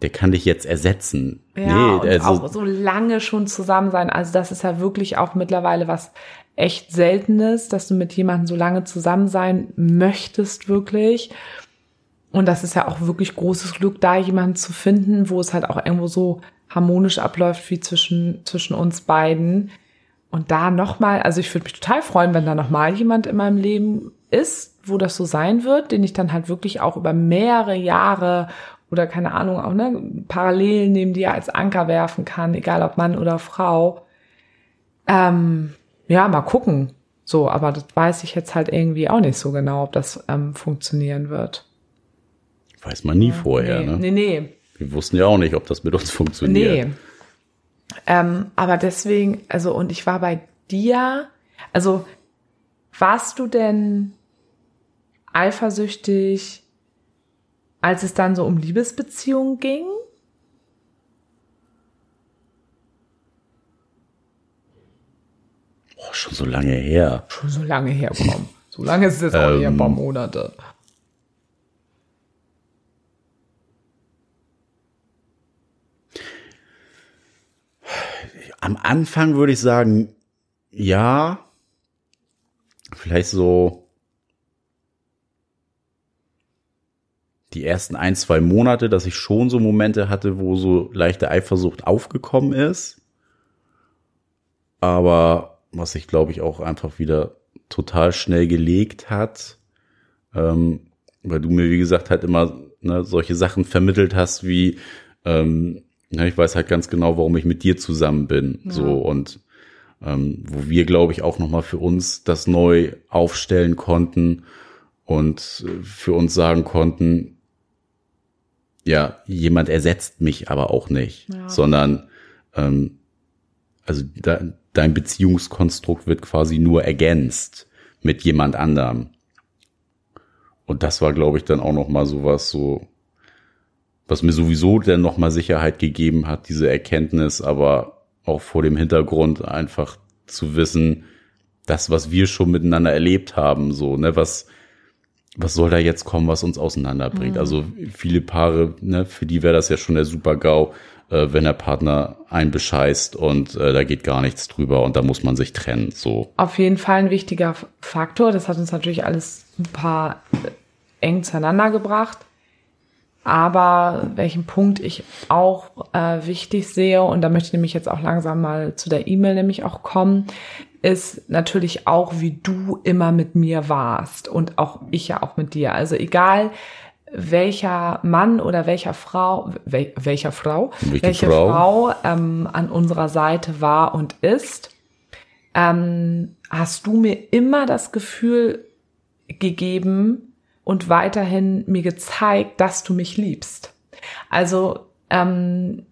der kann dich jetzt ersetzen. Ja, nee, also, auch so lange schon zusammen sein. Also das ist ja wirklich auch mittlerweile was echt Seltenes, dass du mit jemandem so lange zusammen sein möchtest, wirklich. Und das ist ja auch wirklich großes Glück, da jemanden zu finden, wo es halt auch irgendwo so harmonisch abläuft wie zwischen, zwischen uns beiden. Und da nochmal, also ich würde mich total freuen, wenn da nochmal jemand in meinem Leben ist, wo das so sein wird, den ich dann halt wirklich auch über mehrere Jahre oder keine Ahnung, auch ne, parallel neben dir als Anker werfen kann, egal ob Mann oder Frau. Ähm, ja, mal gucken. So, aber das weiß ich jetzt halt irgendwie auch nicht so genau, ob das ähm, funktionieren wird. weiß man nie vorher, nee, ne? nee, nee. Wir wussten ja auch nicht, ob das mit uns funktioniert. Nee. Ähm, aber deswegen, also, und ich war bei dir, also, warst du denn eifersüchtig, als es dann so um Liebesbeziehungen ging? Oh, schon so lange her. Schon so lange herkommen. So lange ist es jetzt auch Ähm, eher ein paar Monate. Am Anfang würde ich sagen, ja. Vielleicht so die ersten ein, zwei Monate, dass ich schon so Momente hatte, wo so leichte Eifersucht aufgekommen ist. Aber was sich, glaube ich, auch einfach wieder total schnell gelegt hat, ähm, weil du mir, wie gesagt, halt immer ne, solche Sachen vermittelt hast, wie ähm, ja, ich weiß halt ganz genau, warum ich mit dir zusammen bin. So und ähm, wo wir, glaube ich, auch nochmal für uns das neu aufstellen konnten und äh, für uns sagen konnten, ja, jemand ersetzt mich aber auch nicht, Ja. sondern ähm, also de, dein Beziehungskonstrukt wird quasi nur ergänzt mit jemand anderem. Und das war, glaube ich, dann auch noch mal sowas so, was mir sowieso dann noch mal Sicherheit gegeben hat, diese Erkenntnis, aber auch vor dem Hintergrund einfach zu wissen, das, was wir schon miteinander erlebt haben, so, ne, was, was soll da jetzt kommen, was uns auseinanderbringt? Also viele Paare, ne, für die wäre das ja schon der Super-GAU, äh, wenn der Partner einen bescheißt und äh, da geht gar nichts drüber und da muss man sich trennen, so. Auf jeden Fall ein wichtiger Faktor. Das hat uns natürlich alles ein paar äh, eng zueinander gebracht. Aber welchen Punkt ich auch äh, wichtig sehe, und da möchte ich nämlich jetzt auch langsam mal zu der E-Mail nämlich auch kommen, ist natürlich auch, wie du immer mit mir warst und auch ich ja auch mit dir. Also egal, welcher Mann oder welcher Frau, wel, welcher Frau, Welche welche Frau? Frau, ähm, an unserer Seite war und ist, ähm, hast du mir immer das Gefühl gegeben und weiterhin mir gezeigt, dass du mich liebst. Also ähm,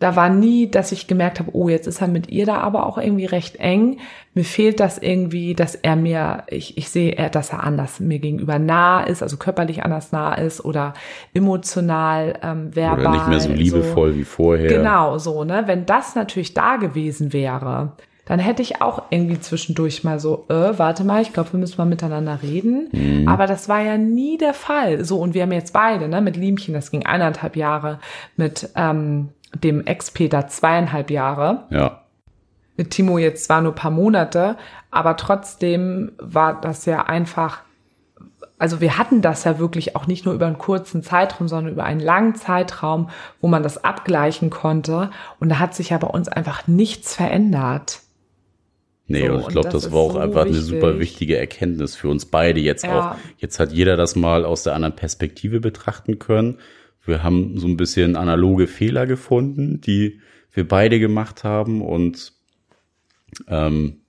da war nie, dass ich gemerkt habe, oh, jetzt ist er mit ihr da aber auch irgendwie recht eng. Mir fehlt das irgendwie, dass er mir, ich, ich sehe, dass er anders mir gegenüber nah ist, also körperlich anders nah ist oder emotional, ähm, verbal. Oder nicht mehr so liebevoll wie vorher. Genau, so, ne? Wenn das natürlich da gewesen wäre, dann hätte ich auch irgendwie zwischendurch mal so, äh, warte mal, ich glaube, wir müssen mal miteinander reden. Mhm. Aber das war ja nie der Fall. So, und wir haben jetzt beide, ne, mit Liemchen, das ging eineinhalb Jahre, mit ähm, dem Ex-Peter zweieinhalb Jahre, Ja. mit Timo jetzt zwar nur ein paar Monate, aber trotzdem war das ja einfach, also wir hatten das ja wirklich auch nicht nur über einen kurzen Zeitraum, sondern über einen langen Zeitraum, wo man das abgleichen konnte. Und da hat sich ja bei uns einfach nichts verändert. Nee, So, und ich glaube, das das, war auch so einfach eine wichtig. super wichtige Erkenntnis für uns beide jetzt Ja. auch. Jetzt hat jeder das mal aus der anderen Perspektive betrachten können. Wir haben so ein bisschen analoge Fehler gefunden, die wir beide gemacht haben und ähm,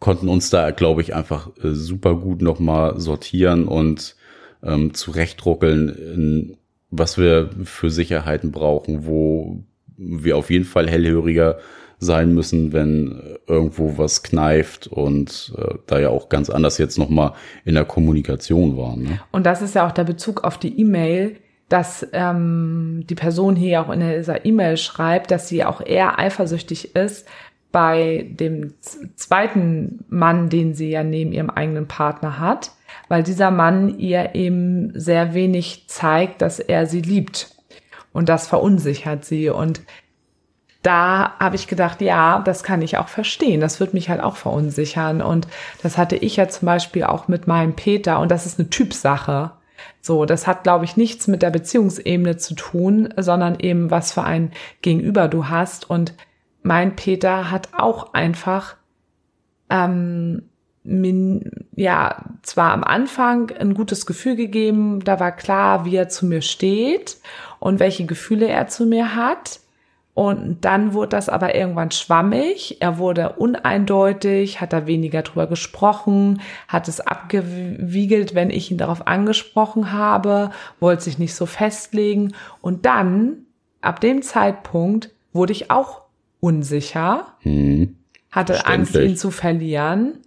konnten uns da, glaube ich, einfach äh, super gut nochmal sortieren und ähm, zurechtruckeln, in, was wir für Sicherheiten brauchen, wo wir auf jeden Fall hellhöriger sein müssen, wenn irgendwo was kneift und äh, da ja auch ganz anders jetzt nochmal in der Kommunikation waren. Ne? Und das ist ja auch der Bezug auf die E-Mail, dass ähm, die Person hier auch in dieser E-Mail schreibt, dass sie auch eher eifersüchtig ist bei dem zweiten Mann, den sie ja neben ihrem eigenen Partner hat, weil dieser Mann ihr eben sehr wenig zeigt, dass er sie liebt. Und das verunsichert sie. Und da habe ich gedacht, ja, das kann ich auch verstehen. Das wird mich halt auch verunsichern. Und das hatte ich ja zum Beispiel auch mit meinem Peter. Und das ist eine Typsache. So, das hat, glaube ich, nichts mit der Beziehungsebene zu tun, sondern eben, was für ein Gegenüber du hast. Und mein Peter hat auch einfach, ähm, min, ja, zwar am Anfang ein gutes Gefühl gegeben, da war klar, wie er zu mir steht und welche Gefühle er zu mir hat. Und dann wurde das aber irgendwann schwammig. Er wurde uneindeutig, hat da weniger drüber gesprochen, hat es abgewiegelt, wenn ich ihn darauf angesprochen habe, wollte sich nicht so festlegen. Und dann, ab dem Zeitpunkt, wurde ich auch unsicher, Hm. hatte Angst, ihn zu verlieren.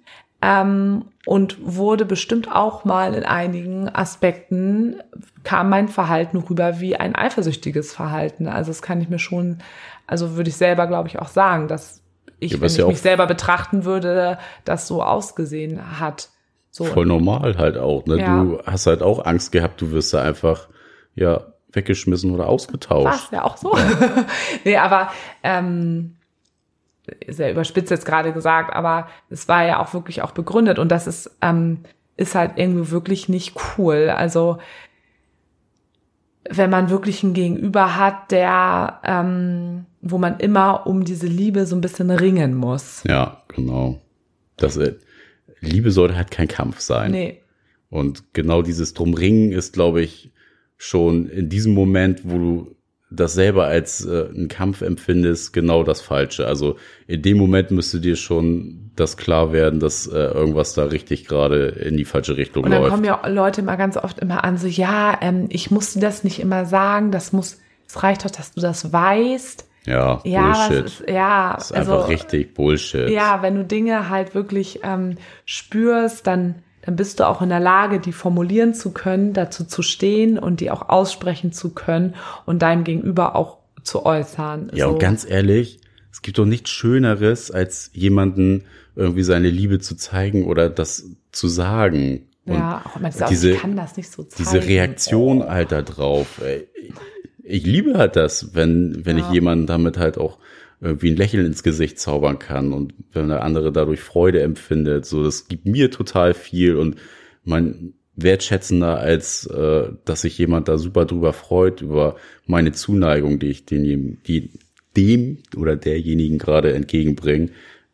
Ähm, und wurde bestimmt auch mal in einigen Aspekten kam mein Verhalten rüber wie ein eifersüchtiges Verhalten. Also das kann ich mir schon, also würde ich selber, glaube ich, auch sagen, dass ich, Ja, wenn ich ja mich selber betrachten würde, das so ausgesehen hat. So. Voll normal halt auch. Ne? Ja. Du hast halt auch Angst gehabt, du wirst da einfach ja weggeschmissen oder ausgetauscht. War's ja auch so. (laughs) nee, aber ähm, sehr überspitzt jetzt gerade gesagt, aber es war ja auch wirklich auch begründet und das ist, ähm, ist halt irgendwie wirklich nicht cool. Also wenn man wirklich einen Gegenüber hat, der, ähm, wo man immer um diese Liebe so ein bisschen ringen muss. Ja, genau. Das, äh, Liebe sollte halt kein Kampf sein. Nee. Und genau dieses Drumringen ist, glaube ich, schon in diesem Moment, wo du das selber als äh, einen Kampf empfindest, genau das Falsche. Also in dem Moment müsste dir schon das klar werden, dass äh, irgendwas da richtig gerade in die falsche Richtung Und dann läuft. kommen ja Leute immer ganz oft immer an, so, ja, ähm, ich muss dir das nicht immer sagen, das muss, es reicht doch, dass du das weißt. ja, Ja, Bullshit. ist, ja, das ist also, einfach richtig Bullshit. Ja, wenn du Dinge halt wirklich ähm, spürst, dann, dann bist du auch in der Lage, die formulieren zu können, dazu zu stehen und die auch aussprechen zu können und deinem Gegenüber auch zu äußern. Ja, so. und ganz ehrlich, es gibt doch nichts Schöneres, als jemanden irgendwie seine Liebe zu zeigen oder das zu sagen. Und ja, auch immer diese, diese- ich kann das nicht so zeigen. diese Reaktion halt da drauf. ey, Ich liebe halt das, wenn, wenn Ja. ich jemanden damit halt auch irgendwie ein Lächeln ins Gesicht zaubern kann und wenn der andere dadurch Freude empfindet. So, das gibt mir total viel und mein, wertschätzender, als äh, dass sich jemand da super drüber freut, über meine Zuneigung, die ich den, die, dem oder derjenigen gerade entgegenbringe.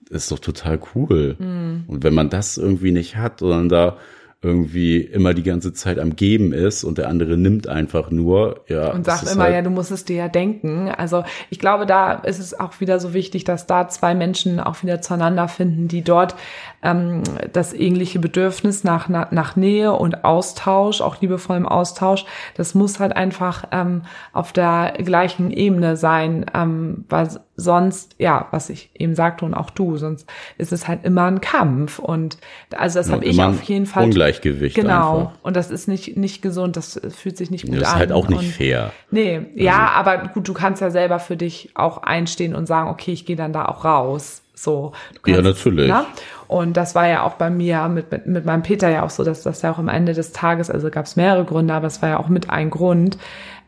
Ist doch total cool. Mhm. Und wenn man das irgendwie nicht hat, sondern da irgendwie immer die ganze Zeit am Geben ist und der andere nimmt einfach nur, ja. Und sagt immer, halt ja, du musst es dir ja denken. Also ich glaube, da ist es auch wieder so wichtig, dass da zwei Menschen auch wieder zueinander finden, die dort ähm, das ähnliche Bedürfnis nach, nach, nach Nähe und Austausch, auch liebevollem Austausch, das muss halt einfach ähm, auf der gleichen Ebene sein, ähm, weil sonst, ja, was ich eben sagte und auch du, sonst ist es halt immer ein Kampf und also das habe ich auf jeden Fall Ungleichgewicht genau einfach. und das ist nicht nicht gesund, das fühlt sich nicht gut an. Das ist halt auch nicht und, fair. Nee, also. ja, aber gut, du kannst ja selber für dich auch einstehen und sagen, okay, ich gehe dann da auch raus. So. Kannst, ja, natürlich. Na? Und das war ja auch bei mir mit, mit, mit meinem Peter ja auch so, dass das ja auch am Ende des Tages, also gab es mehrere Gründe, aber es war ja auch mit ein Grund,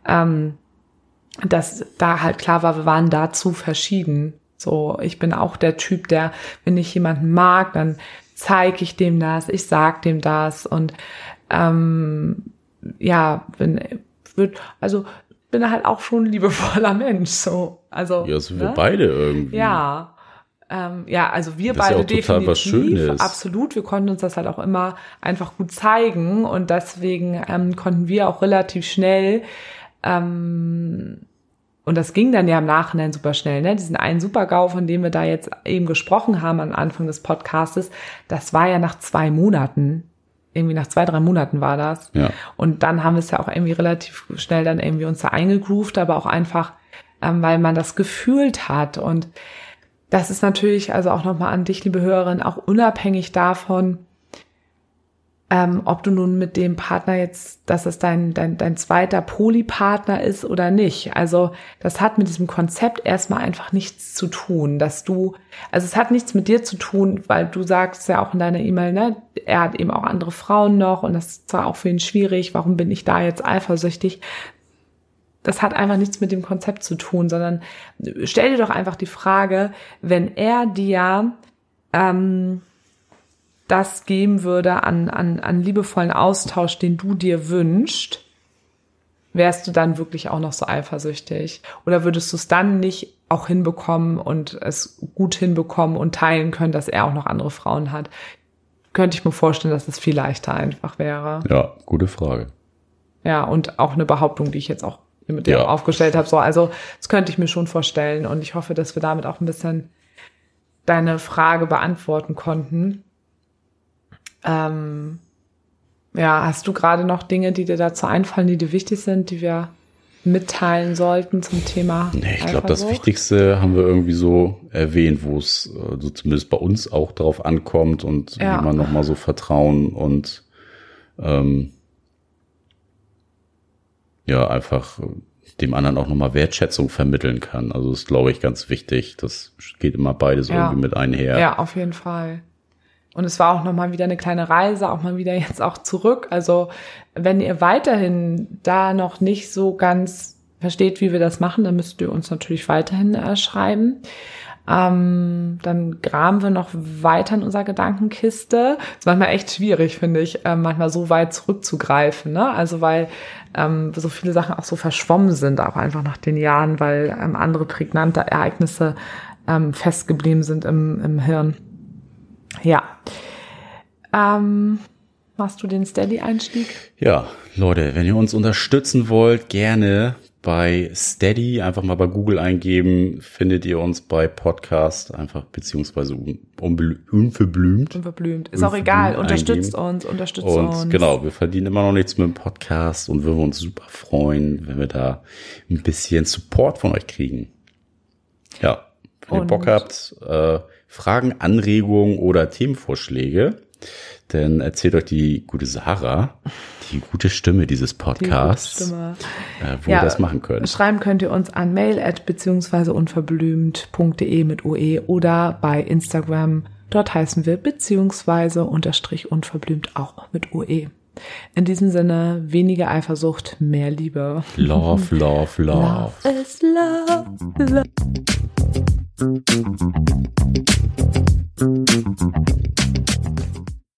ähm, dass da halt klar war, wir waren dazu verschieden. So, ich bin auch der Typ, der, wenn ich jemanden mag, dann zeige ich dem das, ich sag dem das und ähm, ja, bin, wird, also bin halt auch schon ein liebevoller (laughs) Mensch. So, also ja, sind wir ne? beide irgendwie. Ja, ähm, ja, also wir das beide ja definitiv, absolut. Wir konnten uns das halt auch immer einfach gut zeigen und deswegen ähm, konnten wir auch relativ schnell ähm, und das ging dann ja im Nachhinein super schnell, ne? Diesen einen Super-GAU, von dem wir da jetzt eben gesprochen haben am Anfang des Podcastes, das war ja nach zwei Monaten. Irgendwie nach zwei, drei Monaten war das. Ja. Und dann haben wir es ja auch irgendwie relativ schnell dann irgendwie uns da eingegroovt, aber auch einfach, ähm, weil man das gefühlt hat. Und das ist natürlich also auch nochmal an dich, liebe Hörerin, auch unabhängig davon, ähm, ob du nun mit dem Partner jetzt, dass es dein, dein, dein zweiter Polypartner ist oder nicht. Also das hat mit diesem Konzept erstmal einfach nichts zu tun, dass du, also es hat nichts mit dir zu tun, weil du sagst ja auch in deiner E-Mail, ne, er hat eben auch andere Frauen noch und das ist zwar auch für ihn schwierig, warum bin ich da jetzt eifersüchtig? Das hat einfach nichts mit dem Konzept zu tun, sondern stell dir doch einfach die Frage, wenn er dir ähm, das geben würde an, an, an liebevollen Austausch, den du dir wünschst, wärst du dann wirklich auch noch so eifersüchtig? Oder würdest du es dann nicht auch hinbekommen und es gut hinbekommen und teilen können, dass er auch noch andere Frauen hat? Könnte ich mir vorstellen, dass es viel leichter einfach wäre. Ja, gute Frage. Ja, und auch eine Behauptung, die ich jetzt auch mit ja. aufgestellt habe. So, also das könnte ich mir schon vorstellen. Und ich hoffe, dass wir damit auch ein bisschen deine Frage beantworten konnten. Ähm, ja, hast du gerade noch Dinge, die dir dazu einfallen, die dir wichtig sind, die wir mitteilen sollten zum Thema? Nee, ich glaube, das Wichtigste haben wir irgendwie so erwähnt, wo es also zumindest bei uns auch darauf ankommt und ja. wie man nochmal so Vertrauen und ähm, ja, einfach dem anderen auch nochmal Wertschätzung vermitteln kann. Also das ist, glaube ich, ganz wichtig. Das geht immer beides ja. irgendwie mit einher. Ja, auf jeden Fall. Und es war auch nochmal wieder eine kleine Reise, auch mal wieder jetzt auch zurück. Also wenn ihr weiterhin da noch nicht so ganz versteht, wie wir das machen, dann müsst ihr uns natürlich weiterhin äh, schreiben. Ähm, dann graben wir noch weiter in unserer Gedankenkiste. Das ist manchmal echt schwierig, finde ich, äh, manchmal so weit zurückzugreifen. Ne? Also weil ähm, so viele Sachen auch so verschwommen sind, auch einfach nach den Jahren, weil ähm, andere prägnante Ereignisse ähm, festgeblieben sind im, im Hirn. Ja. Ähm, machst du den Steady-Einstieg? Ja, Leute, wenn ihr uns unterstützen wollt, gerne bei Steady, einfach mal bei Google eingeben, findet ihr uns bei Podcast, einfach beziehungsweise unverblümt. Unverblümt. Ist auch egal, unterstützt uns, unterstützt und uns. genau, wir verdienen immer noch nichts mit dem Podcast und würden uns super freuen, wenn wir da ein bisschen Support von euch kriegen. Ja, wenn ihr Bock habt, äh, Fragen, Anregungen oder Themenvorschläge, dann erzählt euch die gute Sarah, die gute Stimme dieses Podcasts, Stimme. Äh, wo ja, ihr das machen könnt. Schreiben könnt ihr uns an mail at beziehungsweise unverblümt.de mit OE oder bei Instagram. Dort heißen wir beziehungsweise unterstrich unverblümt auch mit OE. In diesem Sinne, weniger Eifersucht, mehr Liebe. Love, (laughs) love, love. Love is love. love.